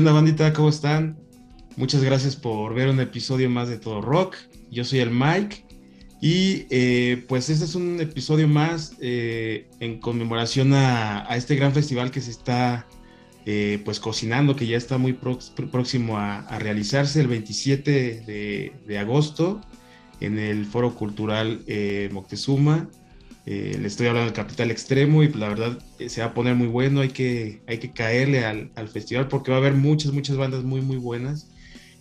¿Qué onda, bandita? ¿Cómo están? Muchas gracias por ver un episodio más de Todo Rock. Yo soy el Mike y eh, pues este es un episodio más eh, en conmemoración a, este gran festival que se está eh, pues cocinando, que ya está muy próximo a, realizarse el 27 de, agosto en el Foro Cultural Moctezuma. Eh, le estoy hablando del Capital Extremo y pues, la verdad eh, se va a poner muy bueno, hay que, hay que caerle al, al, festival porque va a haber muchas, muchas bandas muy, muy buenas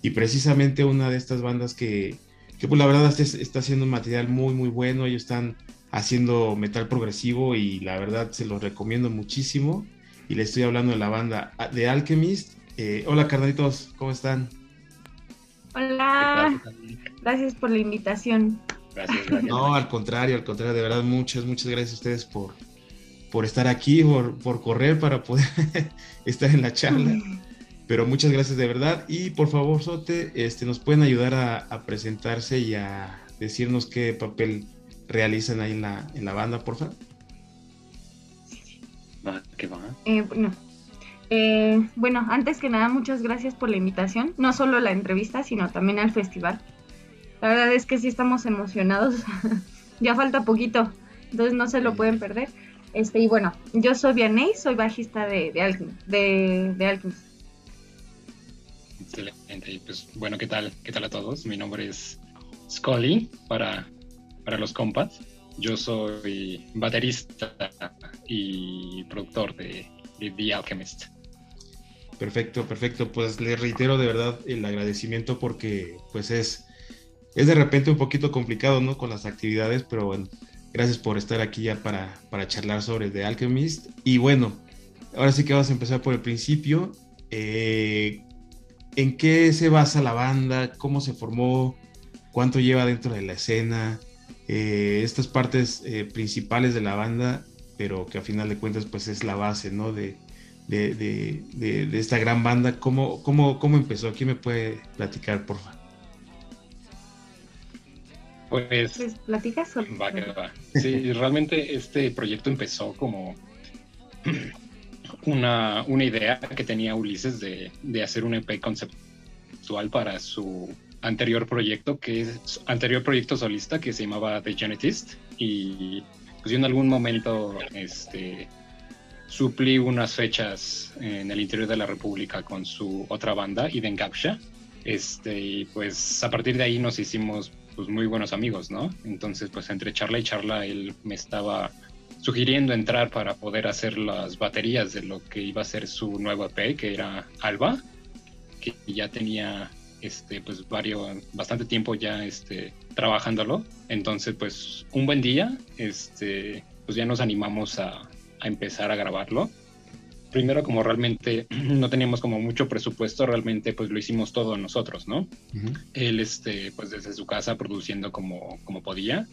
y precisamente una de estas bandas que, que pues la verdad está, haciendo un material muy, muy bueno, ellos están haciendo metal progresivo y la verdad se los recomiendo muchísimo y le estoy hablando de la banda de Alchemist. Eh, hola carnalitos, ¿cómo están? Hola, gracias por la invitación. No, al contrario, al contrario, de verdad, muchas, muchas gracias a ustedes por, por estar aquí, por, por correr para poder estar en la charla. Pero muchas gracias de verdad. Y por favor, Sote, este, nos pueden ayudar a, presentarse y a decirnos qué papel realizan ahí en la, en la banda, por favor. ¿Qué va? Eh, bueno. Eh, bueno, antes que nada, muchas gracias por la invitación, no solo la entrevista, sino también al festival. La verdad es que sí estamos emocionados. ya falta poquito, entonces no se lo pueden perder. Este, y bueno, yo soy Vianey, soy bajista de, de, de, Alchemist. Excelente. Y pues bueno, ¿qué tal? ¿Qué tal a todos? Mi nombre es Scully para, para los compas. Yo soy baterista y productor de, de The Alchemist. Perfecto, perfecto. Pues le reitero de verdad el agradecimiento porque pues es es de repente un poquito complicado, ¿no? Con las actividades, pero bueno, gracias por estar aquí ya para, para charlar sobre The Alchemist. Y bueno, ahora sí que vamos a empezar por el principio. Eh, ¿En qué se basa la banda? ¿Cómo se formó? ¿Cuánto lleva dentro de la escena? Eh, estas partes eh, principales de la banda, pero que a final de cuentas pues es la base, ¿no? De, de, de, de esta gran banda. ¿Cómo, cómo, ¿Cómo empezó? ¿Quién me puede platicar, por favor? Pues, pues platicas Va, va. Sí, realmente este proyecto empezó como una, una idea que tenía Ulises de, de, hacer un EP conceptual para su anterior proyecto, que es anterior proyecto solista que se llamaba The Genetist. Y pues yo en algún momento este, suplí unas fechas en el interior de la República con su otra banda, Iden Gapsha. Este, y pues a partir de ahí nos hicimos pues muy buenos amigos, ¿no? Entonces, pues entre charla y charla, él me estaba sugiriendo entrar para poder hacer las baterías de lo que iba a ser su nuevo EP, que era Alba, que ya tenía este pues varios bastante tiempo ya este trabajándolo. Entonces, pues un buen día, este pues ya nos animamos a, a empezar a grabarlo primero como realmente no teníamos como mucho presupuesto, realmente pues lo hicimos todo nosotros, ¿no? Él, este, pues desde su casa produciendo como, como podía,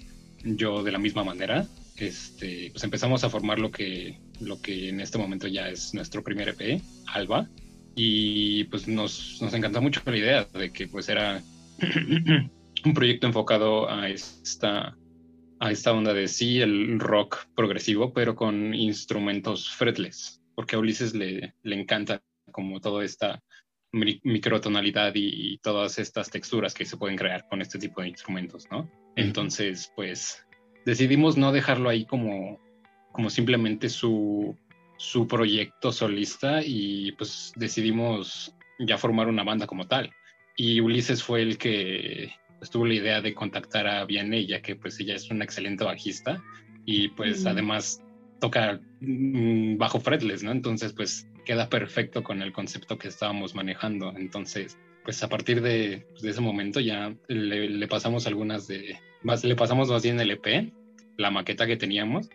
yo de la misma manera, este, pues empezamos a formar lo que, lo que en este momento ya es nuestro primer EP, Alba, y pues nos, nos encantó mucho la idea de que pues era un proyecto enfocado a esta a esta onda de sí, el rock progresivo, pero con instrumentos fretless porque a Ulises le, le encanta como toda esta microtonalidad y, y, todas estas texturas que se pueden crear con este tipo de instrumentos, ¿no? Entonces, pues decidimos no dejarlo ahí como, como simplemente su, su proyecto solista y pues decidimos ya formar una banda como tal. Y Ulises fue el que pues, tuvo la idea de contactar a Vianney, ya que pues ella es una excelente bajista y pues además toca mm, bajo fretless, ¿no? Entonces, pues queda perfecto con el concepto que estábamos manejando. Entonces, pues a partir de, pues, ese momento ya le, pasamos algunas de, más, le pasamos más bien el EP, la maqueta que teníamos,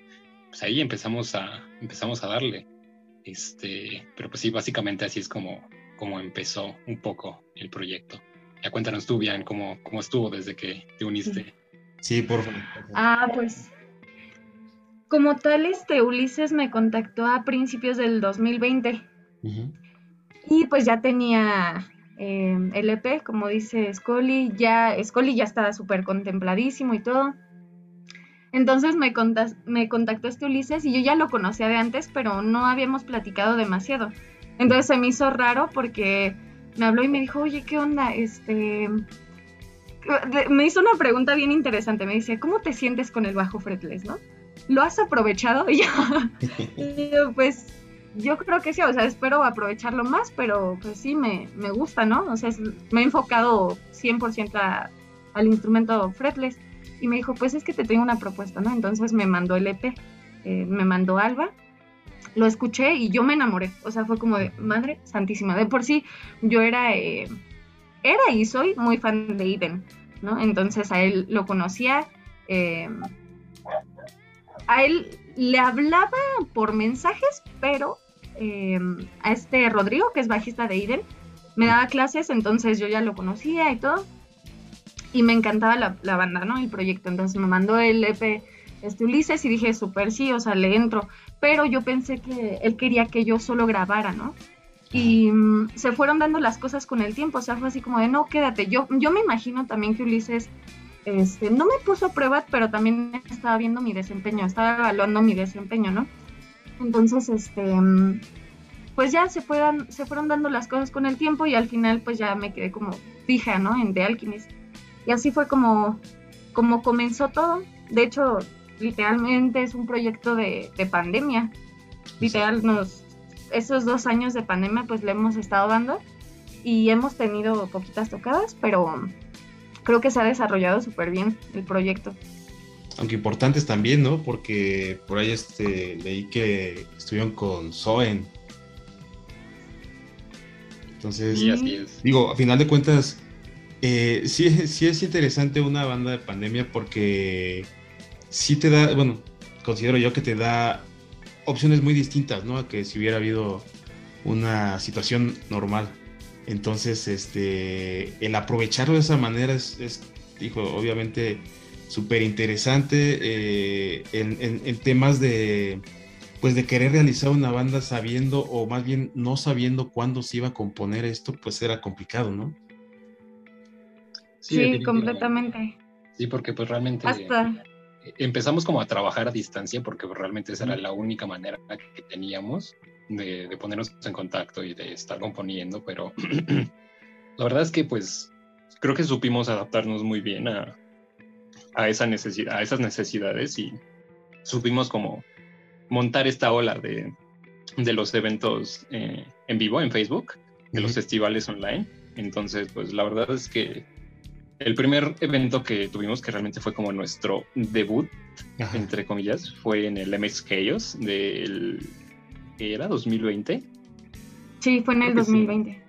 pues ahí empezamos a, empezamos a darle. Este, pero pues sí, básicamente así es como, como empezó un poco el proyecto. Ya cuéntanos tú, bien cómo, cómo estuvo desde que te uniste. Sí, por favor. Ah, pues como tal, este Ulises me contactó a principios del 2020. Y pues ya tenía eh, el EP, como dice Scully, ya, Scully ya estaba súper contempladísimo y todo. Entonces me, me contactó este Ulises y yo ya lo conocía de antes, pero no habíamos platicado demasiado. Entonces se me hizo raro porque me habló y me dijo, oye, ¿qué onda? Este, me hizo una pregunta bien interesante. Me dice, ¿cómo te sientes con el bajo fretless, no? ¿Lo has aprovechado? Y yo, pues, yo creo que sí, o sea, espero aprovecharlo más, pero pues sí, me, me gusta, ¿no? O sea, me he enfocado 100% al instrumento fretless. Y me dijo, pues es que te tengo una propuesta, ¿no? Entonces me mandó el EP, eh, me mandó Alba, lo escuché y yo me enamoré. O sea, fue como de, madre santísima. De por sí, yo era, eh, era y soy muy fan de Eden, ¿no? Entonces a él lo conocía. Eh, a él le hablaba por mensajes, pero a este Rodrigo, que es bajista de Eden, me daba clases, entonces yo ya lo conocía y todo y me encantaba la, banda, ¿no? El proyecto. Entonces me mandó el EP este Ulises y dije, súper sí, o sea, le entro. Pero yo pensé que él quería que yo solo grabara, ¿no? Y mm, se fueron dando las cosas con el tiempo, o sea, fue así como de, no, quédate. Yo, yo me imagino también que Ulises este, no me puso a prueba, pero también estaba viendo mi desempeño, estaba evaluando mi desempeño, ¿no? Entonces, este, mm, pues ya se, fueron, se fueron dando las cosas con el tiempo y al final pues ya me quedé como fija, ¿no? En The Alchemist. Y así fue como, como comenzó todo. De hecho, literalmente es un proyecto de, pandemia. Literal, nos, esos dos años de pandemia pues le hemos estado dando y hemos tenido poquitas tocadas, pero creo que se ha desarrollado súper bien el proyecto. Aunque importantes también, ¿no? Porque por ahí este, leí que estuvieron con Soen. Entonces, digo, a final de cuentas, eh, sí, sí es interesante una banda de pandemia porque sí te da, bueno, considero yo que te da opciones muy distintas, ¿no? A que si hubiera habido una situación normal. Entonces, este, el aprovecharlo de esa manera es, es dijo, obviamente súper interesante eh, en, en, temas de, pues de querer realizar una banda sabiendo o más bien no sabiendo cuándo se iba a componer esto, pues era complicado, ¿no? Sí, completamente. Sí, porque pues realmente empezamos como a trabajar a distancia porque pues, realmente esa era la única manera que teníamos de, ponernos en contacto y de estar componiendo, pero la verdad es que pues creo que supimos adaptarnos muy bien a, a, esa necesidad, a esas necesidades y supimos como montar esta ola de, de los eventos eh, en vivo en Facebook, de los festivales online. Entonces, pues la verdad es que el primer evento que tuvimos, que realmente fue como nuestro debut, entre comillas, fue en el MX Chaos del. ¿Era 2020? Sí, fue en el 2020.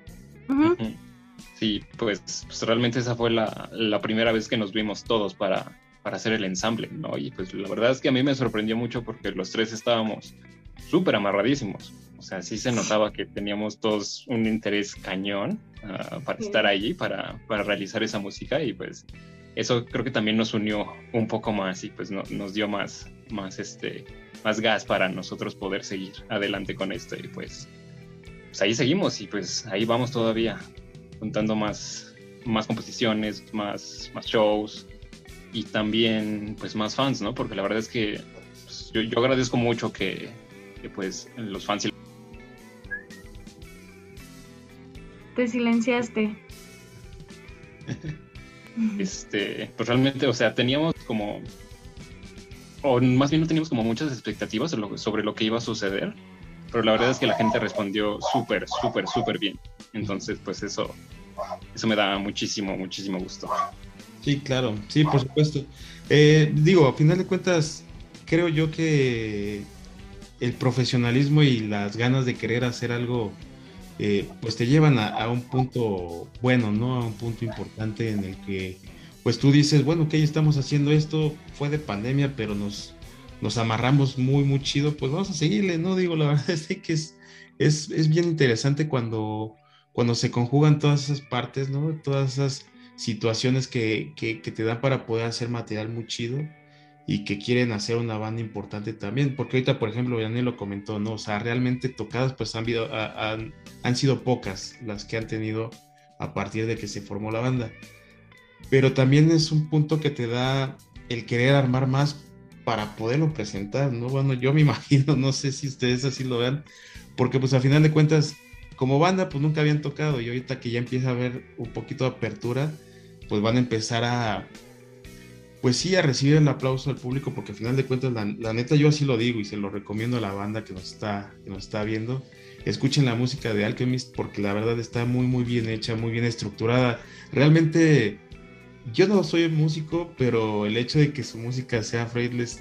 Sí, pues, pues, realmente esa fue la, primera vez que nos vimos todos para, para hacer el ensamble, ¿no? Y pues la verdad es que a mí me sorprendió mucho porque los tres estábamos súper amarradísimos. O sea, sí se notaba que teníamos todos un interés cañón ah, para estar allí, para, para, realizar esa música y pues eso creo que también nos unió un poco más y pues nos dio más, más, este, más gas para nosotros poder seguir adelante con esto y pues, pues ahí seguimos y pues ahí vamos todavía juntando más, más composiciones, más, más shows y también pues más fans, ¿no? Porque la verdad es que pues, yo, yo agradezco mucho que, que pues los fans Te silenciaste. Este, pues realmente, o sea, teníamos como, o más bien no teníamos como muchas expectativas sobre lo, que iba a suceder, pero la verdad es que la gente respondió súper, súper, súper bien. Entonces, pues eso, eso me da muchísimo, muchísimo gusto. Sí, claro, sí, por supuesto. Eh, digo, a final de cuentas, creo yo que el profesionalismo y las ganas de querer hacer algo eh, pues te llevan a, un punto bueno, ¿no? A un punto importante en el que pues tú dices, bueno, que estamos haciendo esto, fue de pandemia, pero nos, nos amarramos muy, muy chido, pues vamos a seguirle, ¿no? Digo, la verdad es que es, es, bien interesante cuando, cuando se conjugan todas esas partes, ¿no? Todas esas situaciones que, que te dan para poder hacer material muy chido y que quieren hacer una banda importante también, porque ahorita, por ejemplo, Daniel lo comentó, ¿no? O sea, realmente tocadas, pues han, han, han, sido pocas las que han tenido a partir de que se formó la banda. Pero también es un punto que te da el querer armar más para poderlo presentar, ¿no? Bueno, yo me imagino, no sé si ustedes así lo vean, porque pues al final de cuentas, como banda pues nunca habían tocado y ahorita que ya empieza a haber un poquito de apertura, pues van a empezar a, pues sí, a recibir el aplauso del público, porque al final de cuentas, la, neta, yo así lo digo y se lo recomiendo a la banda que nos está, que nos está viendo. Escuchen la música de Alchemist porque la verdad está muy, muy bien hecha, muy bien estructurada. Realmente, yo no soy músico, pero el hecho de que su música sea Freidless,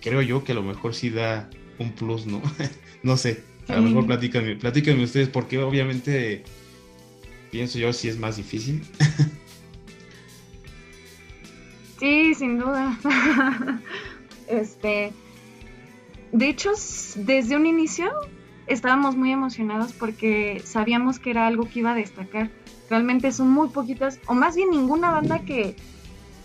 creo yo que a lo mejor sí da un plus, ¿no? no sé, a lo mejor platícanme, platícanme ustedes, porque obviamente pienso yo si es más difícil. Sí, sin duda. este, de hecho, desde un inicio estábamos muy emocionados porque sabíamos que era algo que iba a destacar. Realmente son muy poquitas, o más bien ninguna banda que,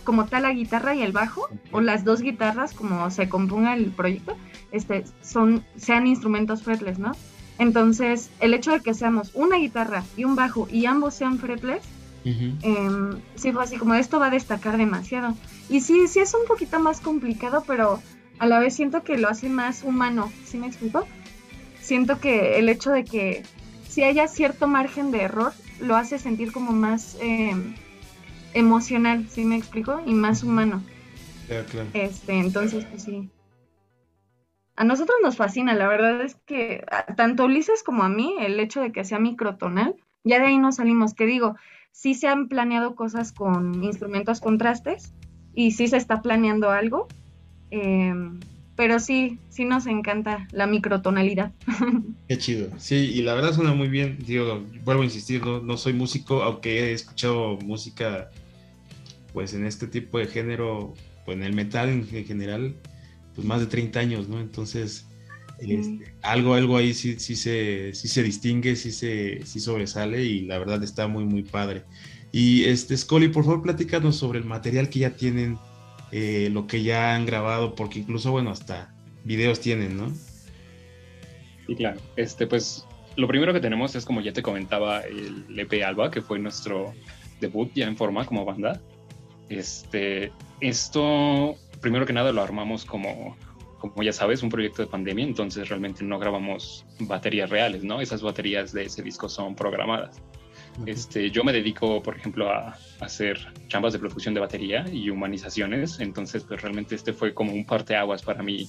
como tal la guitarra y el bajo, o las dos guitarras, como se componga el proyecto, este, son, sean instrumentos fretless, ¿no? Entonces, el hecho de que seamos una guitarra y un bajo y ambos sean fretless, Em, sí, fue así como esto va a destacar demasiado. Y sí, sí es un poquito más complicado, pero a la vez siento que lo hace más humano, ¿sí me explico? Siento que el hecho de que si haya cierto margen de error, lo hace sentir como más em, emocional, ¿sí me explico? Y más humano. Este, entonces, pues sí. A nosotros nos fascina, la verdad es que tanto Ulises como a mí, el hecho de que sea microtonal, ya de ahí no salimos, que digo, sí se han planeado cosas con instrumentos contrastes y sí se está planeando algo, em, pero sí, sí nos encanta la microtonalidad. Qué chido, sí, y la verdad suena muy bien, digo, vuelvo a insistir, no, no soy músico, aunque he escuchado música pues en este tipo de género, pues en el metal en general, pues más de 30 años, ¿no? Entonces, este, algo, algo ahí sí, sí, se, sí se distingue, sí, se, sí sobresale y la verdad está muy, muy padre. Y este, Scully, por favor, platícanos sobre el material que ya tienen, eh, lo que ya han grabado, porque incluso, bueno, hasta videos tienen, ¿no? Sí, claro. Este, pues, lo primero que tenemos es, como ya te comentaba, el EP Alba, que fue nuestro debut ya en forma como banda. Este, esto, primero que nada, lo armamos como como ya sabes, un proyecto de pandemia, entonces realmente no grabamos baterías reales, ¿no? Esas baterías de ese disco son programadas. Este, yo me dedico, por ejemplo, a, hacer chambas de producción de batería y humanizaciones, entonces pues realmente este fue como un parteaguas para mí,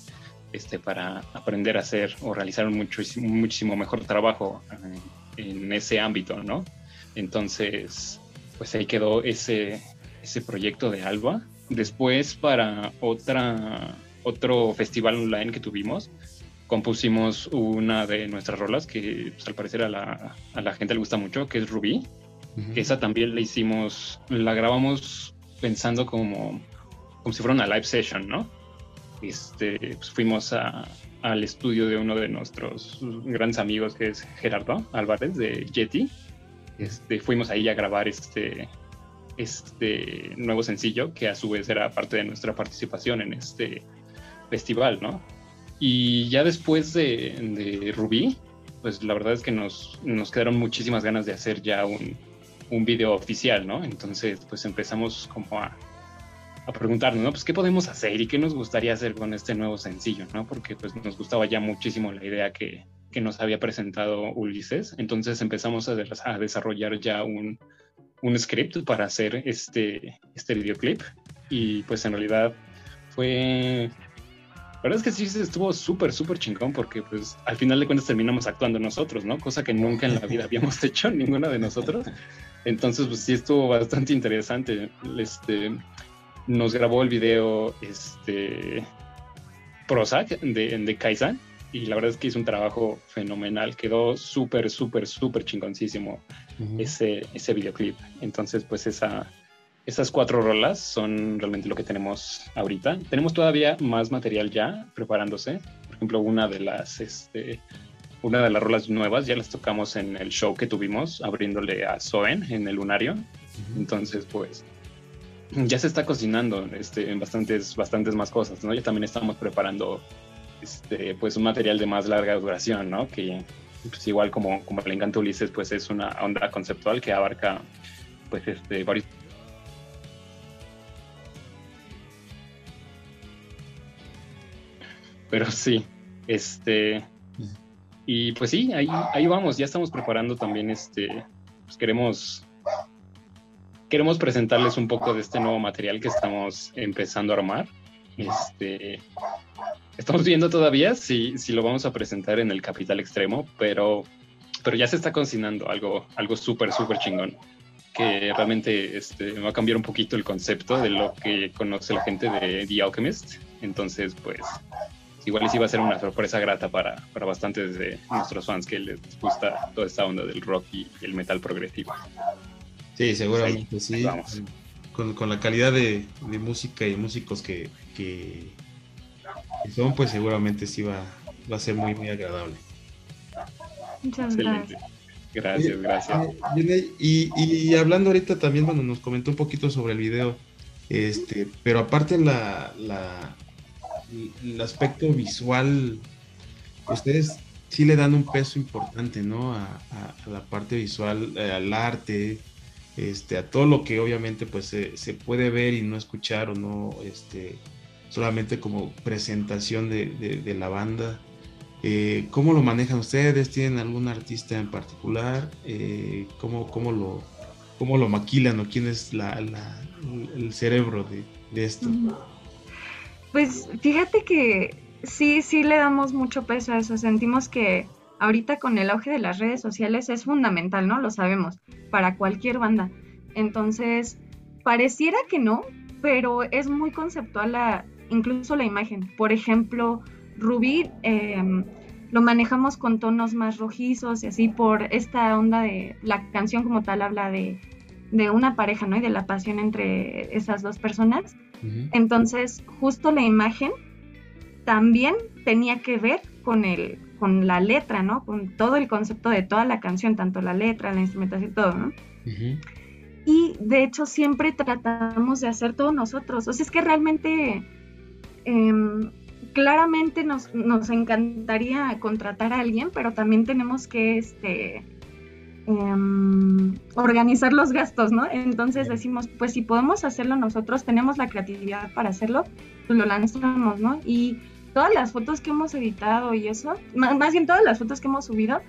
este, para aprender a hacer o realizar un muchísimo, muchísimo mejor trabajo en, eh, en ese ámbito, ¿no? Entonces, pues ahí quedó ese, ese proyecto de Alba. Después para otra otro festival online que tuvimos, compusimos una de nuestras rolas que pues, al parecer a la, a la, gente le gusta mucho, que es Ruby. Esa también la hicimos, la grabamos pensando como, como si fuera una live session, ¿no? Este, pues fuimos a, al estudio de uno de nuestros grandes amigos que es Gerardo Álvarez de Yeti. Este, fuimos ahí a grabar este, este nuevo sencillo que a su vez era parte de nuestra participación en este festival, ¿no? Y ya después de, de Rubí, pues la verdad es que nos, nos quedaron muchísimas ganas de hacer ya un, un video oficial, ¿no? Entonces, pues empezamos como a, a, preguntarnos, ¿no? Pues qué podemos hacer y qué nos gustaría hacer con este nuevo sencillo, ¿no? Porque pues nos gustaba ya muchísimo la idea que, que nos había presentado Ulises. Entonces empezamos a, a desarrollar ya un, un, script para hacer este, este videoclip y pues en realidad fue la verdad es que sí estuvo súper, súper chingón porque pues al final de cuentas terminamos actuando nosotros, ¿no? Cosa que nunca en la vida habíamos hecho ninguna de nosotros. Entonces pues sí estuvo bastante interesante. Este, nos grabó el video este, Prozac de, de Kaizen y la verdad es que hizo un trabajo fenomenal. Quedó súper, súper, súper chingoncísimo ese, ese videoclip. Entonces pues esa esas cuatro rolas son realmente lo que tenemos ahorita. Tenemos todavía más material ya preparándose. Por ejemplo, una de las, este, una de las rolas nuevas ya las tocamos en el show que tuvimos abriéndole a Soen en el Lunario. Entonces, pues ya se está cocinando este, en bastantes, bastantes más cosas, ¿no? Ya también estamos preparando este, pues un material de más larga duración, ¿no? Que pues igual como, como le encanta Ulises, pues es una onda conceptual que abarca pues este, varios Pero sí, este. Y pues sí, ahí, ahí vamos, ya estamos preparando también este, pues queremos, queremos presentarles un poco de este nuevo material que estamos empezando a armar. Este, estamos viendo todavía si, si lo vamos a presentar en el Capital Extremo, pero, pero ya se está cocinando algo, algo súper, súper chingón que realmente este, va a cambiar un poquito el concepto de lo que conoce la gente de The Alchemist. Entonces, pues, igual sí va a ser una sorpresa grata para, para bastantes de nuestros fans que les gusta toda esta onda del rock y el metal progresivo. Sí, seguramente sí. Con, con, la calidad de, de, música y músicos que, que, son, pues seguramente sí va, va a ser muy, muy agradable. Muchas gracias. Gracias, gracias. Y, y, hablando ahorita también, bueno, nos comentó un poquito sobre el video, este, pero aparte la, la, el aspecto visual, ustedes sí le dan un peso importante, ¿no? A, la parte visual, eh, al arte, este, a todo lo que obviamente pues se, puede ver y no escuchar o no, este, solamente como presentación de, de la banda. Eh, ¿Cómo lo manejan ustedes? ¿Tienen algún artista en particular? Eh, ¿cómo, cómo, lo, ¿Cómo lo maquilan o quién es la, el cerebro de, esto? Pues fíjate que sí, sí le damos mucho peso a eso. Sentimos que ahorita con el auge de las redes sociales es fundamental, ¿no? Lo sabemos, para cualquier banda. Entonces, pareciera que no, pero es muy conceptual la, incluso la imagen. Por ejemplo, Rubí em, lo manejamos con tonos más rojizos y así por esta onda de la canción como tal habla de, una pareja, ¿no? Y de la pasión entre esas dos personas. Entonces, justo la imagen también tenía que ver con el con la letra, ¿no? Con todo el concepto de toda la canción, tanto la letra, la instrumentación, todo, ¿no? Y de hecho siempre tratamos de hacer todo nosotros. O sea, es que realmente em, claramente nos, nos, encantaría contratar a alguien, pero también tenemos que este, em, organizar los gastos, ¿no? Entonces decimos, pues si podemos hacerlo nosotros, tenemos la creatividad para hacerlo, pues lo lanzamos, ¿no? Y todas las fotos que hemos editado y eso, más, bien todas las fotos que hemos subido,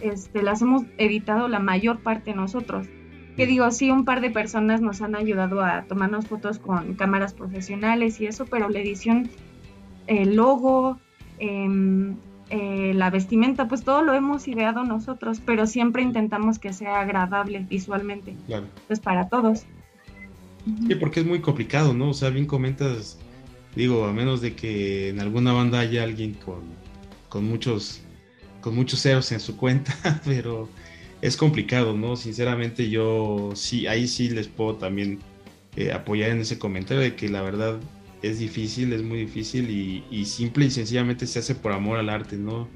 este, las hemos editado la mayor parte nosotros. Que digo, sí, un par de personas nos han ayudado a tomarnos fotos con cámaras profesionales y eso, pero la edición el logo, em, eh, la vestimenta, pues todo lo hemos ideado nosotros, pero siempre intentamos que sea agradable visualmente. Claro. Pues para todos. Sí, porque es muy complicado, ¿no? O sea, bien comentas, digo, a menos de que en alguna banda haya alguien con, con muchos con muchos ceros en su cuenta, pero es complicado, ¿no? Sinceramente yo sí, ahí sí les puedo también eh, apoyar en ese comentario de que la verdad es difícil, es muy difícil y, simple y sencillamente se hace por amor al arte, ¿no?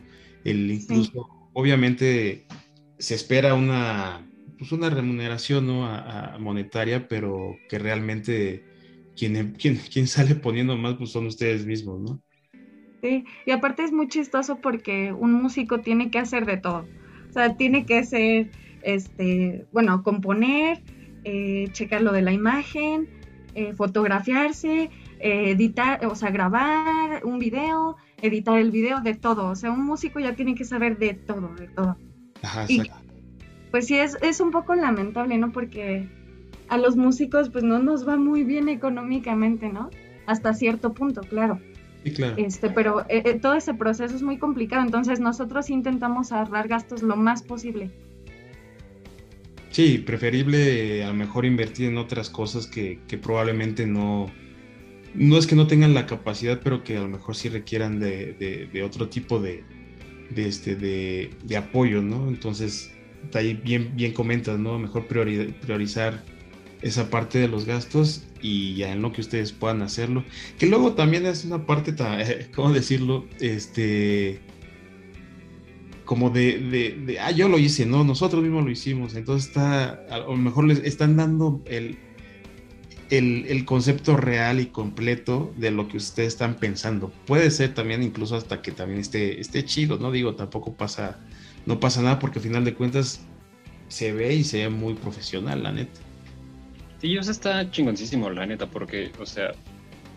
El incluso, obviamente, se espera una, pues una remuneración ¿no? a, monetaria, pero que realmente quien, quien, quien sale poniendo más pues son ustedes mismos, ¿no? Sí, y aparte es muy chistoso porque un músico tiene que hacer de todo. O sea, tiene que ser, este, bueno, componer, eh, checar lo de la imagen, eh, fotografiarse, editar, o sea, grabar un video, editar el video, de todo. O sea, un músico ya tiene que saber de todo, de todo. Ajá, pues sí, es, es un poco lamentable, ¿no? Porque a los músicos pues no nos va muy bien económicamente, ¿no? Hasta cierto punto, claro. Sí, claro. Este, pero eh, eh, todo ese proceso es muy complicado, entonces nosotros intentamos ahorrar gastos lo más posible. Sí, preferible a lo mejor invertir en otras cosas que, que probablemente no, no es que no tengan la capacidad, pero que a lo mejor sí requieran de, otro tipo de, este, de, apoyo, ¿no? Entonces, ahí bien, bien comentas, ¿no? Mejor priorizar esa parte de los gastos y ya en lo que ustedes puedan hacerlo. Que luego también es una parte, ¿cómo decirlo? Este como de, de, ah, yo lo hice, no, nosotros mismos lo hicimos. Entonces está, a lo mejor les están dando el, el, concepto real y completo de lo que ustedes están pensando. Puede ser también incluso hasta que también esté, esté chido, ¿no? Digo, tampoco pasa, no pasa nada porque al final de cuentas se ve y se ve muy profesional, la neta. Sí, o está chingoncísimo, la neta, porque, o sea,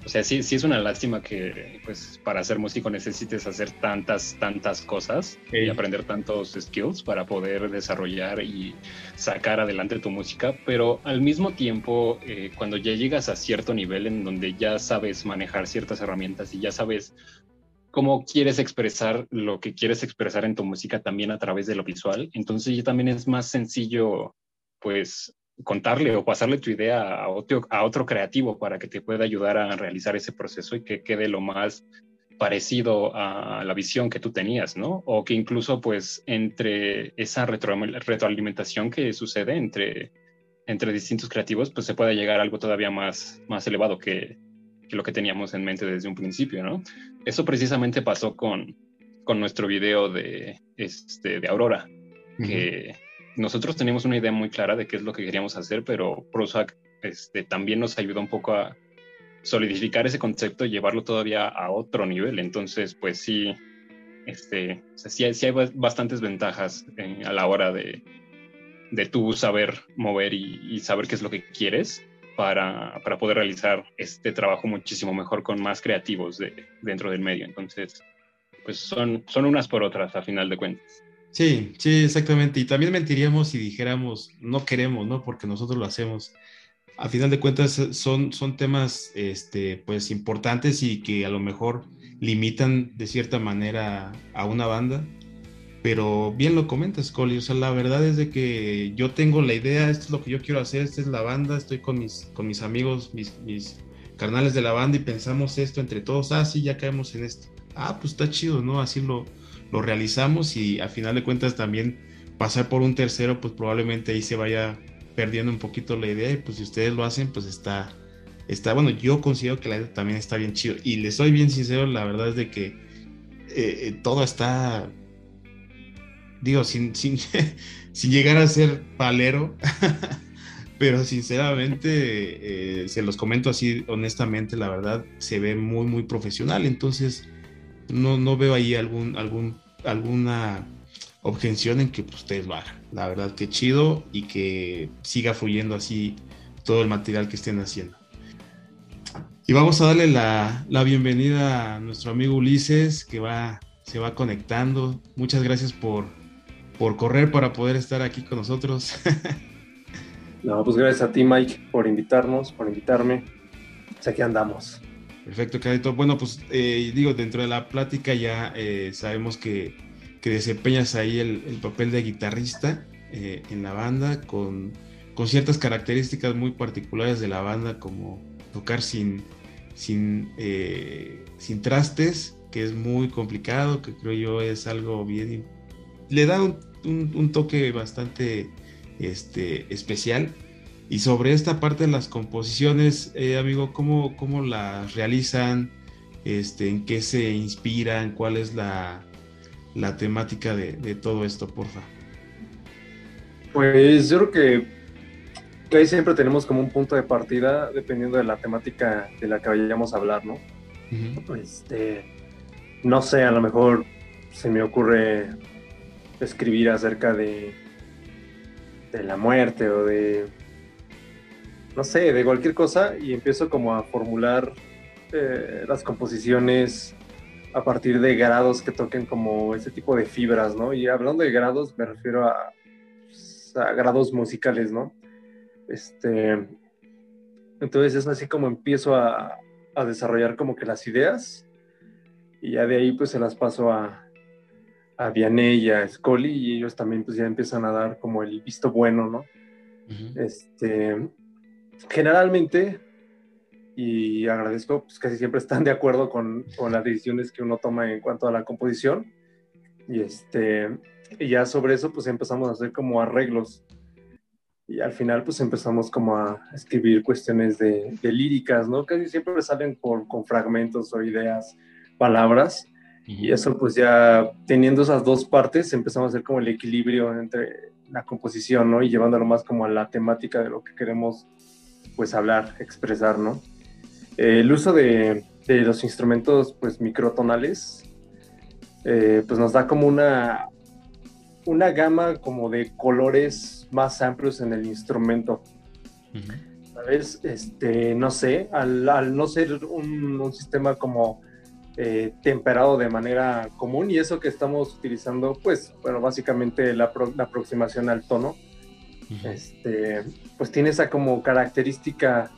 o sea, sí, sí es una lástima que pues para ser músico necesites hacer tantas, tantas cosas y aprender tantos skills para poder desarrollar y sacar adelante tu música, pero al mismo tiempo, eh, cuando ya llegas a cierto nivel en donde ya sabes manejar ciertas herramientas y ya sabes cómo quieres expresar lo que quieres expresar en tu música también a través de lo visual, entonces ya también es más sencillo pues contarle o pasarle tu idea a otro, a otro creativo para que te pueda ayudar a realizar ese proceso y que quede lo más parecido a la visión que tú tenías, ¿no? O que incluso pues entre esa retroalimentación que sucede entre, entre distintos creativos, pues se pueda llegar a algo todavía más, más elevado que, que lo que teníamos en mente desde un principio, ¿no? Eso precisamente pasó con, con nuestro video de, este, de Aurora, que nosotros teníamos una idea muy clara de qué es lo que queríamos hacer, pero Prozac este, también nos ayudó un poco a solidificar ese concepto y llevarlo todavía a otro nivel. Entonces, pues sí, este, sí, hay, bastantes ventajas eh, a la hora de, de tú saber mover y, saber qué es lo que quieres para, para, poder realizar este trabajo muchísimo mejor con más creativos de, dentro del medio. Entonces, pues son, son unas por otras a final de cuentas. Sí, sí, exactamente. Y también mentiríamos si dijéramos no queremos, ¿no? Porque nosotros lo hacemos. A final de cuentas son, son temas este, pues importantes y que a lo mejor limitan de cierta manera a una banda. Pero bien lo comentas, Coli. O sea, la verdad es de que yo tengo la idea, esto es lo que yo quiero hacer, esta es la banda, estoy con mis, con mis amigos, mis, mis carnales de la banda y pensamos esto entre todos. Ah, sí, ya caemos en esto. Ah, pues está chido, ¿no? Así lo, lo realizamos y a final de cuentas también pasar por un tercero, pues probablemente ahí se vaya perdiendo un poquito la idea y pues si ustedes lo hacen, pues está, está bueno, yo considero que la idea también está bien chido. Y les soy bien sincero, la verdad es de que eh, eh, todo está, digo, sin, sin, sin llegar a ser palero, pero sinceramente, eh, se los comento así honestamente, la verdad se ve muy, muy profesional, entonces no, no veo ahí algún, algún alguna objeción en que pues, ustedes lo. La verdad que chido y que siga fluyendo así todo el material que estén haciendo. Y vamos a darle la, bienvenida a nuestro amigo Ulises que va, se va conectando. Muchas gracias por, por correr para poder estar aquí con nosotros. no, pues gracias a ti Mike por invitarnos, por invitarme. Pues aquí andamos. Perfecto, Cadito. Bueno, pues eh, digo, dentro de la plática ya eh, sabemos que, que, desempeñas ahí el, papel de guitarrista eh, en la banda con, con, ciertas características muy particulares de la banda, como tocar sin, sin, sin trastes, que es muy complicado, que creo yo es algo bien... Le da un, un toque bastante este, especial y sobre esta parte de las composiciones, eh, amigo, ¿cómo, ¿cómo las realizan? Este, ¿En qué se inspiran? ¿Cuál es la, la temática de, de, todo esto, porfa? Pues yo creo que, que, ahí siempre tenemos como un punto de partida dependiendo de la temática de la que vayamos a hablar, ¿no? este, no sé, a lo mejor se me ocurre escribir acerca de, de la muerte o de no sé, de cualquier cosa y empiezo como a formular eh, las composiciones a partir de grados que toquen como ese tipo de fibras, ¿no? Y hablando de grados me refiero a, pues, grados musicales, ¿no? Este, entonces es así como empiezo a, desarrollar como que las ideas y ya de ahí pues se las paso a, a Vianney y a Scully y ellos también pues ya empiezan a dar como el visto bueno, ¿no? Este, generalmente, y agradezco, pues casi siempre están de acuerdo con, con, las decisiones que uno toma en cuanto a la composición. Y, este, y ya sobre eso, pues empezamos a hacer como arreglos. Y al final, pues empezamos como a escribir cuestiones de, de líricas, ¿no? Casi siempre salen por, con fragmentos o ideas, palabras. Y eso, pues ya teniendo esas dos partes, empezamos a hacer como el equilibrio entre la composición, ¿no? Y llevándolo más como a la temática de lo que queremos pues hablar, expresar, ¿no? Eh, el uso de, de, los instrumentos pues microtonales eh, pues nos da como una, una gama como de colores más amplios en el instrumento. ¿Sabes? Este, no sé, al, no ser un, sistema como eh, temperado de manera común y eso que estamos utilizando, pues, bueno, básicamente la, la aproximación al tono, este, pues tiene esa como característica,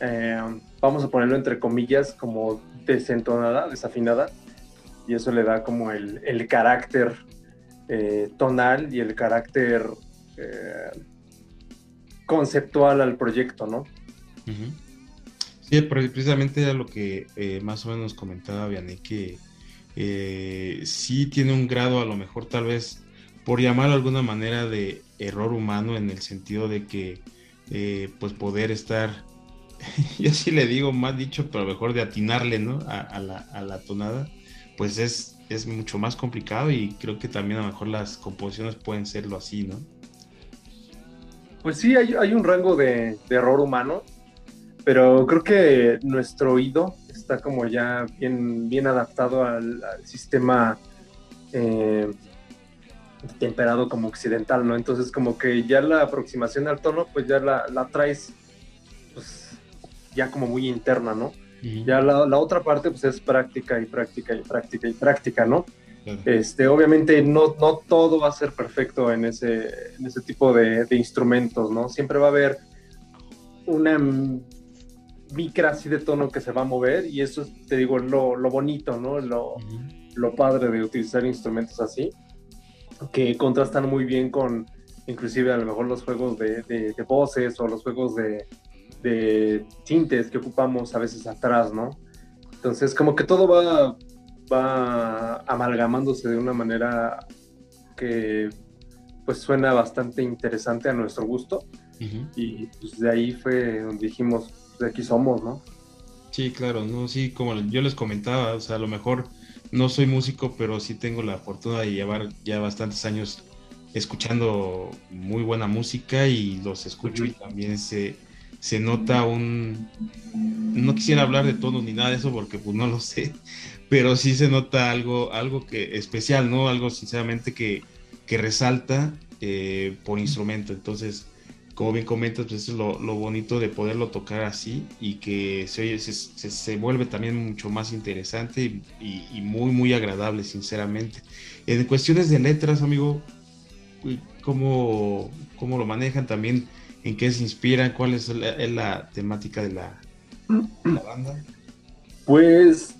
eh, vamos a ponerlo entre comillas, como desentonada, desafinada, y eso le da como el, el carácter eh, tonal y el carácter eh, conceptual al proyecto, ¿no? Sí, precisamente era lo que eh, más o menos comentaba Vianney, que sí tiene un grado a lo mejor tal vez, por llamarlo de alguna manera, de error humano en el sentido de que pues poder estar, yo sí le digo más dicho, pero mejor de atinarle, ¿no? A, la, a la tonada, pues es es mucho más complicado y creo que también a lo mejor las composiciones pueden serlo así, ¿no? Pues sí, hay, un rango de, error humano, pero creo que nuestro oído está como ya bien, bien adaptado al, sistema eh, temperado como occidental, ¿no? Entonces como que ya la aproximación al tono, pues ya la, la traes pues ya como muy interna, ¿no? Ya la, otra parte pues es práctica y práctica y práctica y práctica, ¿no? Este, obviamente no, no todo va a ser perfecto en ese, en ese tipo de, instrumentos, ¿no? Siempre va a haber una micra así de tono que se va a mover y eso, te digo, lo, lo bonito, ¿no? Lo, lo padre de utilizar instrumentos así, que contrastan muy bien con inclusive a lo mejor los juegos de, de voces o los juegos de, de tintes que ocupamos a veces atrás, ¿no? Entonces, como que todo va, va amalgamándose de una manera que pues suena bastante interesante a nuestro gusto. Y pues de ahí fue donde dijimos, de aquí somos, ¿no? Sí, claro, no, sí, como yo les comentaba, o sea, a lo mejor no soy músico, pero sí tengo la fortuna de llevar ya bastantes años escuchando muy buena música y los escucho y también se se nota un... No quisiera hablar de tono ni nada de eso porque pues no lo sé, pero sí se nota algo, algo que especial, ¿no? Algo sinceramente que, que resalta eh, por instrumento. Entonces, como bien comentas, pues es lo, lo, bonito de poderlo tocar así y que se, se, se, vuelve también mucho más interesante y, y, muy, muy agradable, sinceramente. En cuestiones de letras, amigo, ¿cómo, cómo lo manejan también? en qué se inspiran, cuál es la, temática de la, banda. Pues,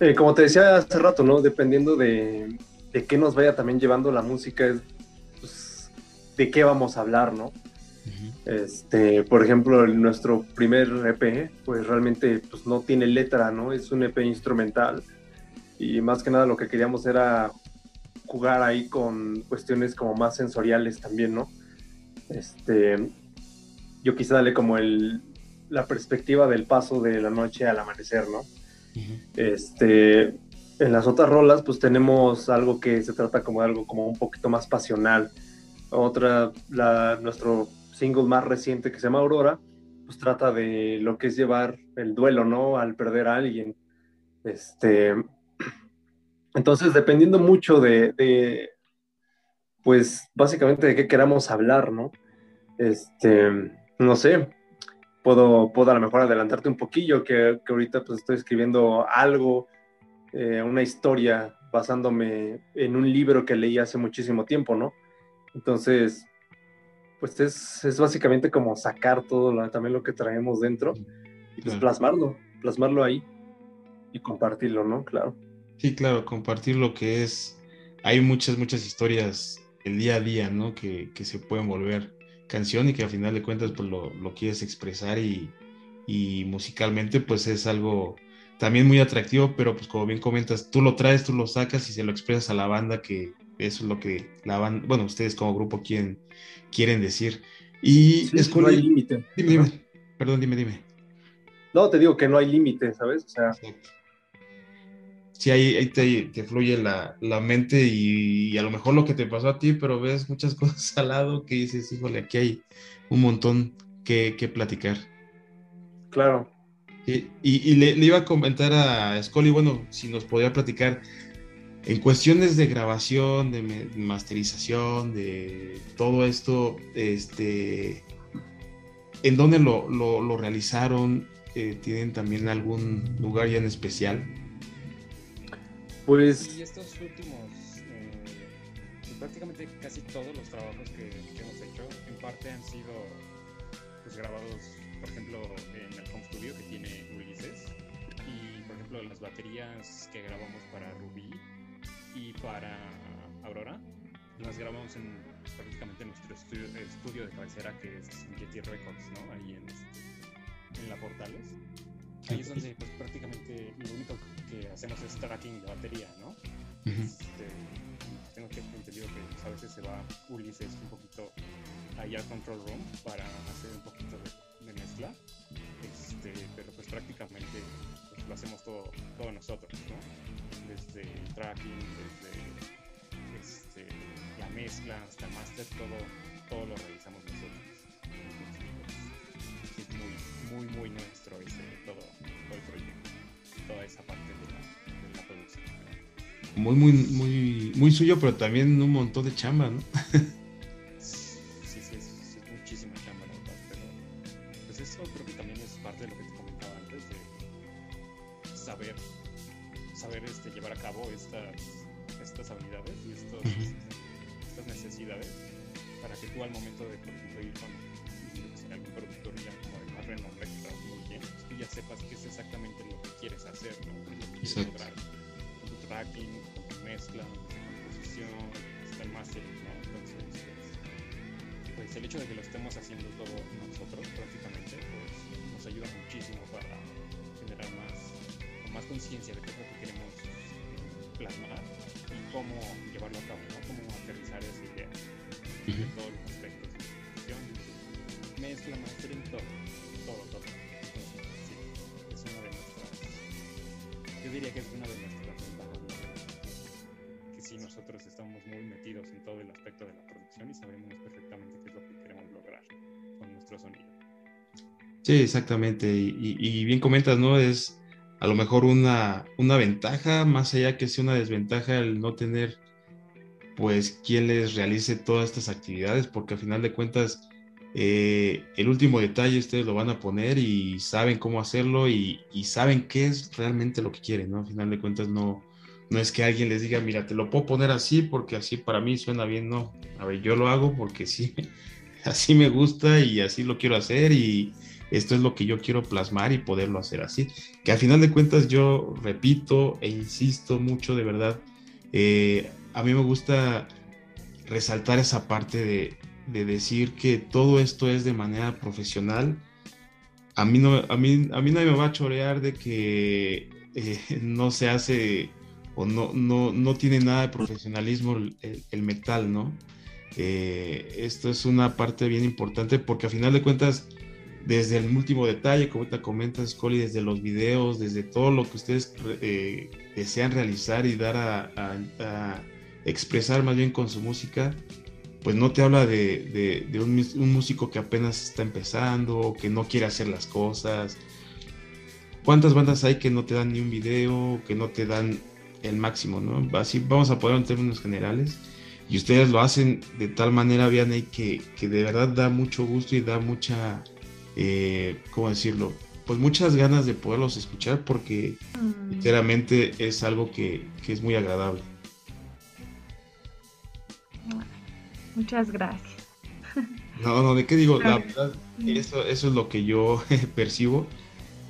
eh, como te decía hace rato, ¿no? Dependiendo de, de qué nos vaya también llevando la música, es pues, de qué vamos a hablar, ¿no? Este, por ejemplo, nuestro primer EP, pues realmente pues, no tiene letra, ¿no? Es un EP instrumental y más que nada lo que queríamos era jugar ahí con cuestiones como más sensoriales también, ¿no? Este, yo quise darle como el, la perspectiva del paso de la noche al amanecer, ¿no? Este, en las otras rolas, pues tenemos algo que se trata como de algo como un poquito más pasional. Otra, la, nuestro single más reciente que se llama Aurora, pues trata de lo que es llevar el duelo, ¿no? Al perder a alguien. Este, entonces, dependiendo mucho de, pues básicamente de qué queramos hablar, ¿no? Este, no sé, puedo, puedo a lo mejor adelantarte un poquillo, que, que ahorita pues estoy escribiendo algo, eh, una historia basándome en un libro que leí hace muchísimo tiempo, ¿no? Entonces, pues es, es básicamente como sacar todo también lo que traemos dentro y pues plasmarlo, plasmarlo ahí y compartirlo, ¿no? Claro. Sí, claro, compartir lo que es. Hay muchas, muchas historias el día a día, ¿no? Que, que, se pueden volver canción y que al final de cuentas pues lo, lo quieres expresar y, y, musicalmente pues es algo también muy atractivo, pero pues como bien comentas, tú lo traes, tú lo sacas y se lo expresas a la banda que eso es lo que la banda, bueno, ustedes como grupo quieren, quieren decir. Y es no hay límite. Perdón, dime, dime. No, te digo que no hay límite, ¿sabes? O sea, sí, ahí, te, fluye la, mente y, a lo mejor lo que te pasó a ti, pero ves muchas cosas al lado que dices, híjole, aquí hay un montón que, platicar. Claro. y, le, iba a comentar a Scully, bueno, si nos podía platicar en cuestiones de grabación, de masterización, de todo esto, este, ¿En dónde lo, lo, realizaron? Eh, ¿Tienen también algún lugar ya en especial? Pues... Y estos últimos, pues prácticamente casi todos los trabajos que, hemos hecho, en parte han sido pues, grabados, por ejemplo, en el home studio que tiene Ulises. Y, por ejemplo, las baterías que grabamos para Ruby y para Aurora, las grabamos en prácticamente nuestro estudio, estudio de cabecera que es Getty Records, ¿no? Ahí en, en la Portales. Ahí es donde pues, prácticamente lo único que hacemos es tracking de batería, ¿no? este, tengo que entendido que pues, a veces se va Ulises un poquito allá al control room para hacer un poquito de, mezcla, este, pero pues prácticamente pues, lo hacemos todo, todo nosotros, ¿no? Desde el tracking, desde este, la mezcla, hasta el master, todo, todo lo realizamos nosotros. es muy, muy, muy nuestro ese, todo, todo el proyecto, toda esa parte de la, de la producción. Muy, muy, muy, muy suyo, pero también un montón de chamba, ¿no? cómo llevarlo a cabo, ¿no? cómo aterrizar esa idea uh -huh. de todos los aspectos de producción, mezcla, mastering, todo, todo, todo. Entonces, sí, es una de nuestras, yo diría que es una de nuestras ventajas, que sí, nosotros estamos muy metidos en todo el aspecto de la producción y sabemos perfectamente qué es lo que queremos lograr con nuestro sonido. Sí, exactamente, y, y, y bien comentas, ¿no? Es a lo mejor una, una ventaja, más allá que sea una desventaja el no tener pues quien les realice todas estas actividades, porque al final de cuentas eh, el último detalle ustedes lo van a poner y saben cómo hacerlo y, y, saben qué es realmente lo que quieren, ¿no? Al final de cuentas no, no es que alguien les diga, mira, te lo puedo poner así porque así para mí suena bien, no. A ver, yo lo hago porque sí, así me gusta y así lo quiero hacer y, esto es lo que yo quiero plasmar y poderlo hacer así. Que al final de cuentas yo repito e insisto mucho, de verdad, eh, a mí me gusta resaltar esa parte de, de, decir que todo esto es de manera profesional. A mí no, a mí, a mí nadie me va a chorear de que eh, no se hace o no, no, no tiene nada de profesionalismo el, metal, ¿no? Eh, esto es una parte bien importante porque a final de cuentas desde el último detalle, como te comentas, Scully, desde los videos, desde todo lo que ustedes eh, desean realizar y dar a, expresar más bien con su música, pues no te habla de, un, músico que apenas está empezando, que no quiere hacer las cosas. ¿Cuántas bandas hay que no te dan ni un video, que no te dan el máximo, ¿no? Así vamos a poner en términos generales. Y ustedes lo hacen de tal manera, ahí, que, que de verdad da mucho gusto y da mucha eh, ¿cómo decirlo? Pues muchas ganas de poderlos escuchar porque mm. sinceramente es algo que, que, es muy agradable. Muchas gracias. No, no, ¿de qué digo? La verdad, eso, eso es lo que yo percibo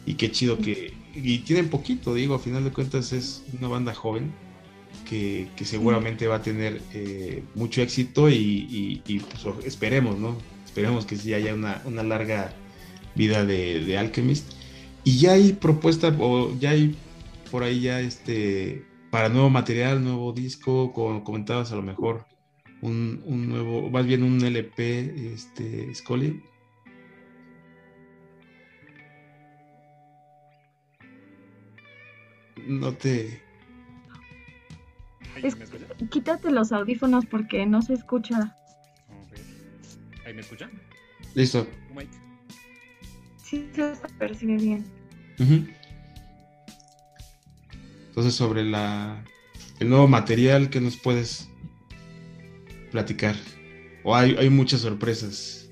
y qué chido que... Y tienen poquito, digo, a final de cuentas es una banda joven que, que seguramente va a tener eh, mucho éxito y, y, y pues, esperemos, ¿no? Esperemos que sí haya una, una larga vida de, de, Alchemist. Y ya hay propuesta, o ya hay por ahí ya este, para nuevo material, nuevo disco, como comentabas a lo mejor, un, un nuevo, más bien un LP, este, Scully. No te... Es, quítate los audífonos porque no se escucha. ¿Ahí me escuchan? Listo sí se percibe bien. Entonces, sobre la, el nuevo material que nos puedes platicar. O hay, hay muchas sorpresas.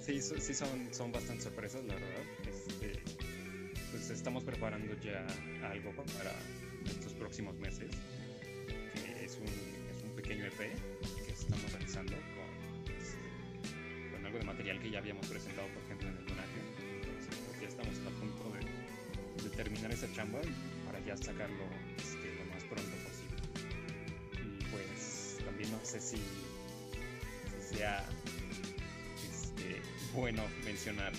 Sí, sí son, son bastante sorpresas, la verdad. Este, pues estamos preparando ya algo para estos próximos meses, que es un, es un pequeño EP que estamos realizando con, pues, con algo de material que ya habíamos presentado, por ejemplo, en el Donaje. Estamos a punto de, de, terminar esa chamba para ya sacarlo este, lo más pronto posible. Y pues también no sé si, sea bueno mencionar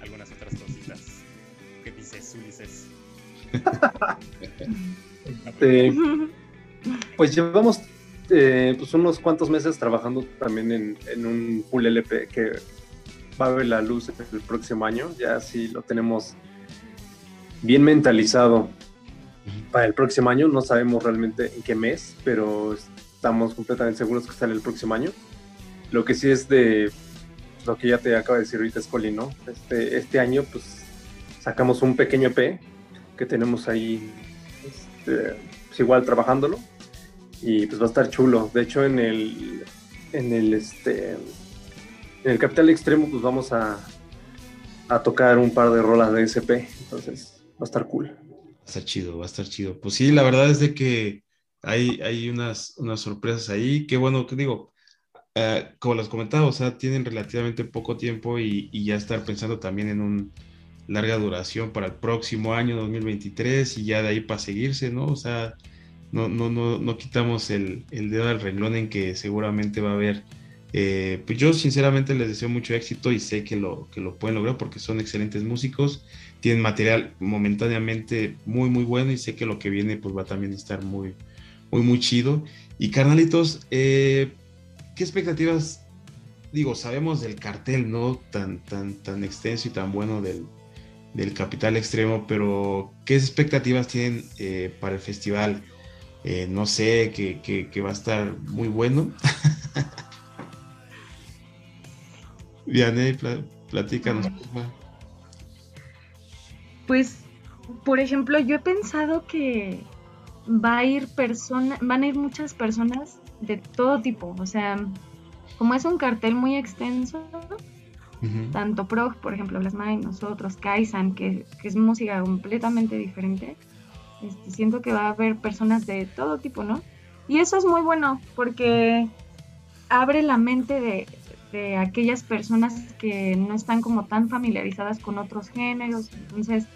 algunas otras cositas. ¿Qué dices, Ulises? este, pues llevamos eh, pues unos cuantos meses trabajando también en, en, un full LP que va a ver la luz el próximo año. Ya sí lo tenemos bien mentalizado para el próximo año. No sabemos realmente en qué mes, pero estamos completamente seguros que sale el próximo año. Lo que sí es de lo que ya te acaba de decir ahorita Scoli, ¿no? Este, este año pues sacamos un pequeño EP que tenemos ahí este, pues igual trabajándolo y pues va a estar chulo. De hecho en el en el este en el Capital Extremo pues vamos a, a tocar un par de rolas de SP, entonces va a estar cool. Va a estar chido, va a estar chido. Pues sí, la verdad es de que hay, hay unas, unas sorpresas ahí. Qué bueno, que digo, eh, como les comentaba, o sea, tienen relativamente poco tiempo y, ya estar pensando también en una larga duración para el próximo año 2023 y ya de ahí para seguirse, ¿no? O sea, no, no, no, no quitamos el, el dedo del renglón en que seguramente va a haber. Eh, pues yo sinceramente les deseo mucho éxito y sé que lo, que lo pueden lograr porque son excelentes músicos, tienen material momentáneamente muy muy bueno y sé que lo que viene pues va también a estar muy muy muy chido. Y carnalitos, eh, ¿qué expectativas? Digo, sabemos del cartel, ¿no? Tan, tan, tan extenso y tan bueno del, Capital Extremo, pero ¿qué expectativas tienen eh, para el festival? Eh, no sé, que, va a estar muy bueno. Vianey, platícanos. Pues, por ejemplo, yo he pensado que va a ir persona, van a ir muchas personas de todo tipo, o sea, como es un cartel muy extenso, tanto Prog, por ejemplo, Blasmine, nosotros, Kaisan, que, que, es música completamente diferente, este, siento que va a haber personas de todo tipo, ¿no? Y eso es muy bueno porque abre la mente de, de aquellas personas que no están como tan familiarizadas con otros géneros, entonces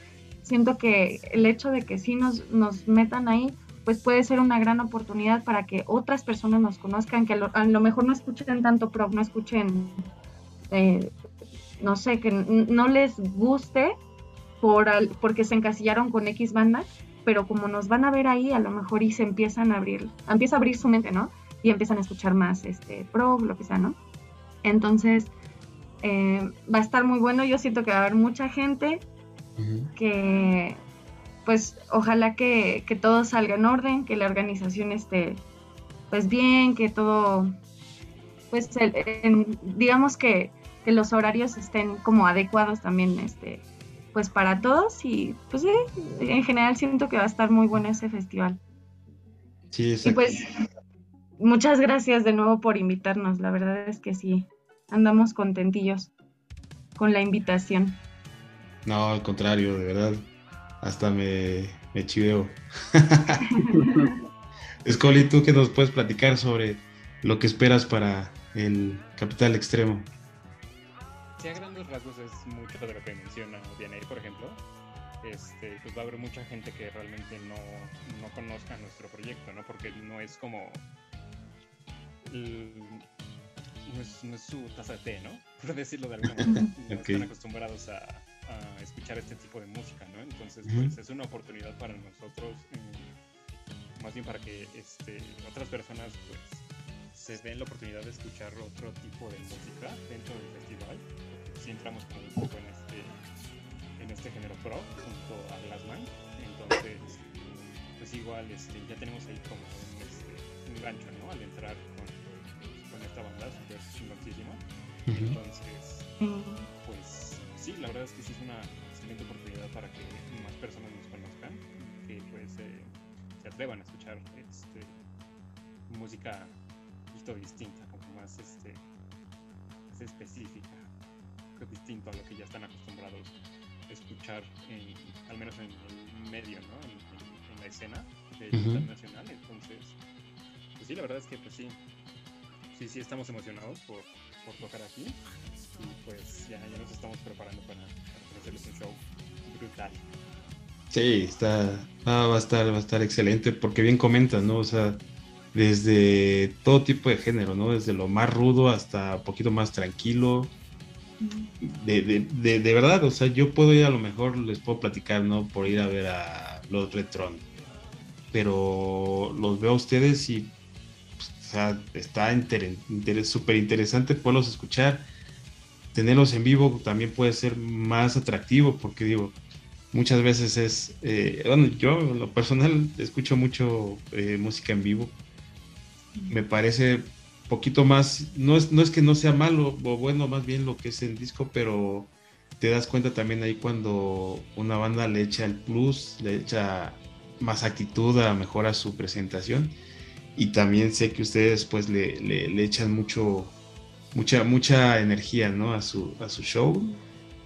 siento que el hecho de que sí nos, nos metan ahí pues puede ser una gran oportunidad para que otras personas nos conozcan, que a lo, mejor no escuchen tanto prog, no escuchen, eh, no sé, que no les guste por porque se encasillaron con X banda, pero como nos van a ver ahí, a lo mejor y se empiezan a abrir, empieza a abrir su mente, ¿no? Y empiezan a escuchar más este prog, lo que sea, ¿no? Entonces, eh, va a estar muy bueno, yo siento que va a haber mucha gente que pues ojalá que, todo salga en orden, que la organización esté pues bien, que todo, pues digamos que, los horarios estén como adecuados también este, pues para todos. Y pues sí, en general siento que va a estar muy bueno ese festival. Sí, Y pues muchas gracias de nuevo por invitarnos, la verdad es que sí, andamos contentillos con la invitación. No, al contrario, de verdad, hasta me, me chiveo. Scully, ¿tú qué nos puedes platicar sobre lo que esperas para el Capital Extremo? Sí, a grandes rasgos es mucho de lo que menciona Diana, por ejemplo. Este, pues va a haber mucha gente que realmente no, no conozca nuestro proyecto, ¿no? Porque no es como... no, es, no, es, su taza de té, ¿no? Por decirlo de alguna manera. No están acostumbrados a, a escuchar este tipo de música, ¿no? Entonces, pues es una oportunidad para nosotros, eh, más bien para que este, otras personas, pues, se den la oportunidad de escuchar otro tipo de música dentro del festival. Si entramos como un poco en este, en este género pro, junto a Glassman. Entonces, pues igual este, ya tenemos ahí como un, este, un gancho, ¿no? Al entrar con, esta banda súper chingoncísima. Entonces, pues sí, la verdad es que sí es una excelente oportunidad para que más personas nos conozcan, que pues eh, se atrevan a escuchar este, música un poquito distinta, como más, este, específica. distinto a lo que ya están acostumbrados a escuchar, al menos en el medio, ¿no? En, la escena internacional. Entonces, pues sí, la verdad es que pues sí, sí, sí estamos emocionados por, por tocar aquí y pues ya, ya nos estamos preparando para, para hacerles un show brutal. Sí, está, ah, va a estar, va a estar excelente, porque bien comentas, ¿no? O sea, desde todo tipo de género, ¿no? Desde lo más rudo hasta un poquito más tranquilo. De, de, de, verdad, o sea, yo puedo ir a lo mejor, les puedo platicar, ¿no? Por ir a ver a los Retron. Pero los veo a ustedes y, sea, está súper interesante poderlos escuchar. Tenerlos en vivo también puede ser más atractivo, porque digo, muchas veces es, eh, bueno, yo en lo personal escucho mucho eh, música en vivo. Me parece poquito más, no es, no es que no sea malo o bueno, más bien lo que es el disco, pero te das cuenta también ahí cuando una banda le echa el plus, le echa más actitud a mejora su presentación. Y también sé que ustedes pues le, le, echan mucho, mucha, mucha energía ¿no? a, su, a su show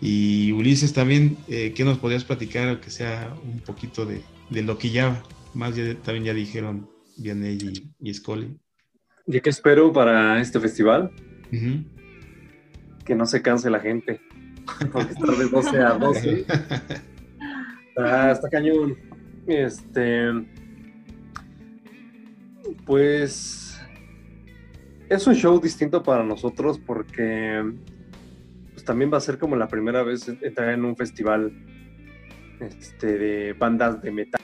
y Ulises también, eh, ¿qué nos podrías platicar, aunque sea un poquito de, lo que ya más ya, también ya dijeron Vianney y, y Scully? ¿Y qué espero para este festival? Que no se canse la gente. Porque estar de 12 a 12. ah, está cañón. Este. Pues. Es un show distinto para nosotros porque pues, también va a ser como la primera vez entrar en un festival este, de bandas de metal.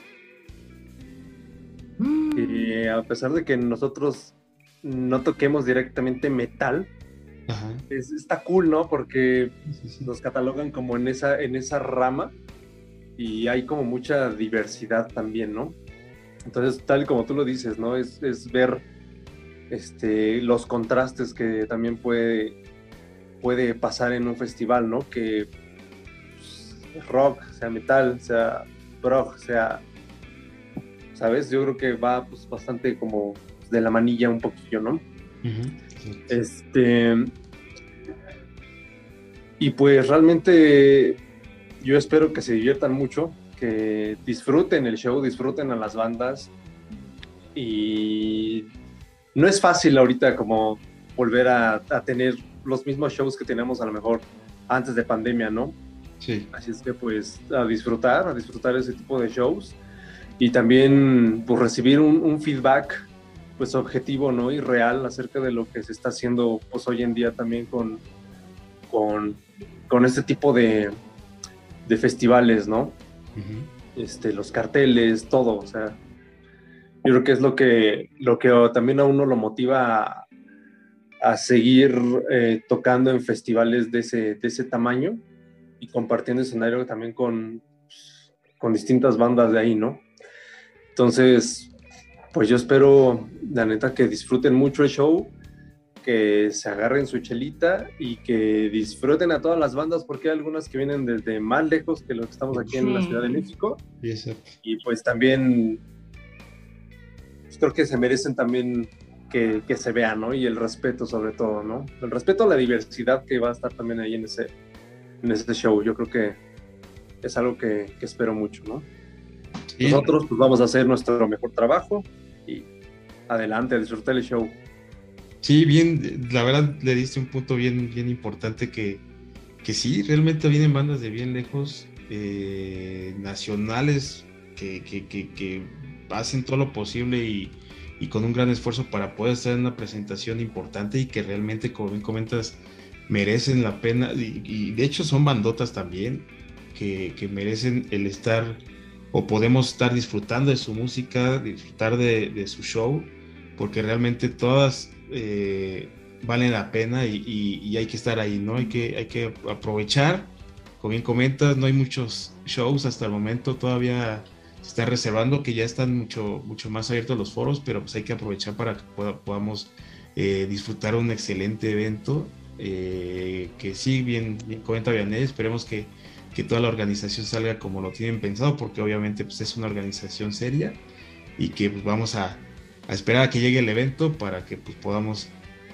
Mm. Y a pesar de que nosotros no toquemos directamente metal, está cool, ¿no? Porque nos catalogan como en esa, en esa rama y hay como mucha diversidad también, ¿no? Entonces, tal como tú lo dices, ¿no? Es, es ver este, los contrastes que también puede puede pasar en un festival, ¿no? Que pues, rock, sea metal, sea rock, sea, ¿sabes? Yo creo que va pues, bastante como de la manilla un poquillo, ¿no? Este. Y pues realmente yo espero que se diviertan mucho, que disfruten el show, disfruten a las bandas. Y no es fácil ahorita como volver a, a tener los mismos shows que teníamos a lo mejor antes de pandemia, ¿no? Sí. Así es que pues a disfrutar, a disfrutar ese tipo de shows y también pues recibir un, feedback pues objetivo, ¿no? Y real acerca de lo que se está haciendo pues hoy en día también con, con, con este tipo de, de festivales, ¿no? Este, los carteles, todo, o sea, yo creo que es lo que, lo que también a uno lo motiva a, a seguir eh, tocando en festivales de ese, de ese tamaño y compartiendo escenario también con, con distintas bandas de ahí, ¿no? Entonces, pues yo espero, la neta, que disfruten mucho el show, que se agarren su chelita y que disfruten a todas las bandas, porque hay algunas que vienen desde más lejos que los que estamos aquí en la Ciudad de México. Y pues también, pues creo que se merecen también que, se vea, ¿no? Y el respeto sobre todo, ¿no? El respeto a la diversidad que va a estar también ahí en ese, en ese show. Yo creo que es algo que, espero mucho, ¿no? Nosotros pues vamos a hacer nuestro mejor trabajo y adelante, disfrutar el show. Sí, bien, la verdad le diste un punto bien, bien importante que, que sí, realmente vienen bandas de bien lejos, eh, nacionales, que, que, que, hacen todo lo posible y, y con un gran esfuerzo para poder estar en una presentación importante y que realmente, como bien comentas, merecen la pena. Y, de hecho son bandotas también que, merecen el estar o podemos estar disfrutando de su música, disfrutar de, su show, porque realmente todas eh, valen la pena y, hay que estar ahí, ¿no? Hay que, hay que aprovechar. Como bien comentas, no hay muchos shows hasta el momento, todavía se está reservando, que ya están mucho, mucho más abiertos los foros, pero pues hay que aprovechar para que podamos eh, disfrutar un excelente evento. Eh, que sí, bien, bien comenta esperemos que, que, toda la organización salga como lo tienen pensado, porque obviamente pues, es una organización seria y que pues, vamos a, a, esperar a que llegue el evento para que pues, podamos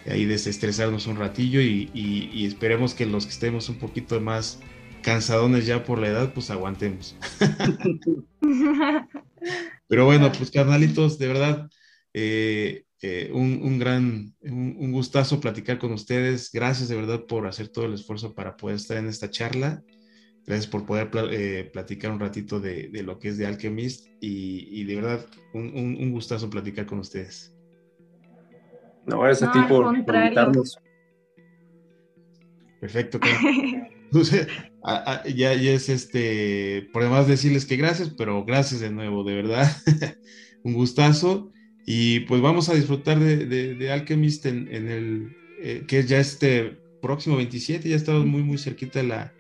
ahí desestresarnos un ratillo y, esperemos que los que estemos un poquito más cansadones ya por la edad, pues aguantemos. Pero bueno, pues carnalitos, de verdad, eh, eh, un, gran, un, gustazo platicar con ustedes. Gracias de verdad por hacer todo el esfuerzo para poder estar en esta charla. Gracias por poder eh, platicar un ratito de, lo que es de Alchemist y, de verdad un, gustazo platicar con ustedes. No, gracias a ti por, invitarnos. Perfecto. ya, ya es este, por demás decirles que gracias, pero gracias de nuevo, de verdad. un gustazo. Y pues vamos a disfrutar de, Alchemist en, el, eh, que es ya este próximo 27, ya estamos muy, muy cerquita de la...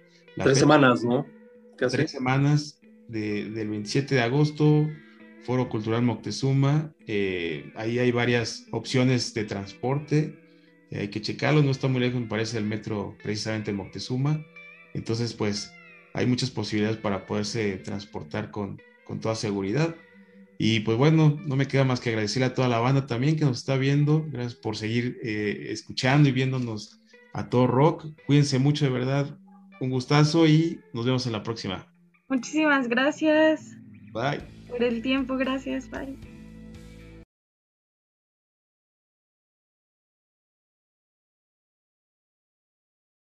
Tres semanas, ¿no? Tres semanas del 27 de agosto, Foro Cultural Moctezuma. Eh, ahí hay varias opciones de transporte. Eh, hay que checarlo, no está muy lejos, me parece, el metro precisamente en Moctezuma. Entonces, pues hay muchas posibilidades para poderse transportar con, con toda seguridad. Y pues bueno, no me queda más que agradecerle a toda la banda también que nos está viendo. Gracias por seguir eh, escuchando y viéndonos a todo rock. Cuídense mucho, de verdad. Un gustazo y nos vemos en la próxima. Muchísimas gracias. Bye. Por el tiempo, gracias. Bye.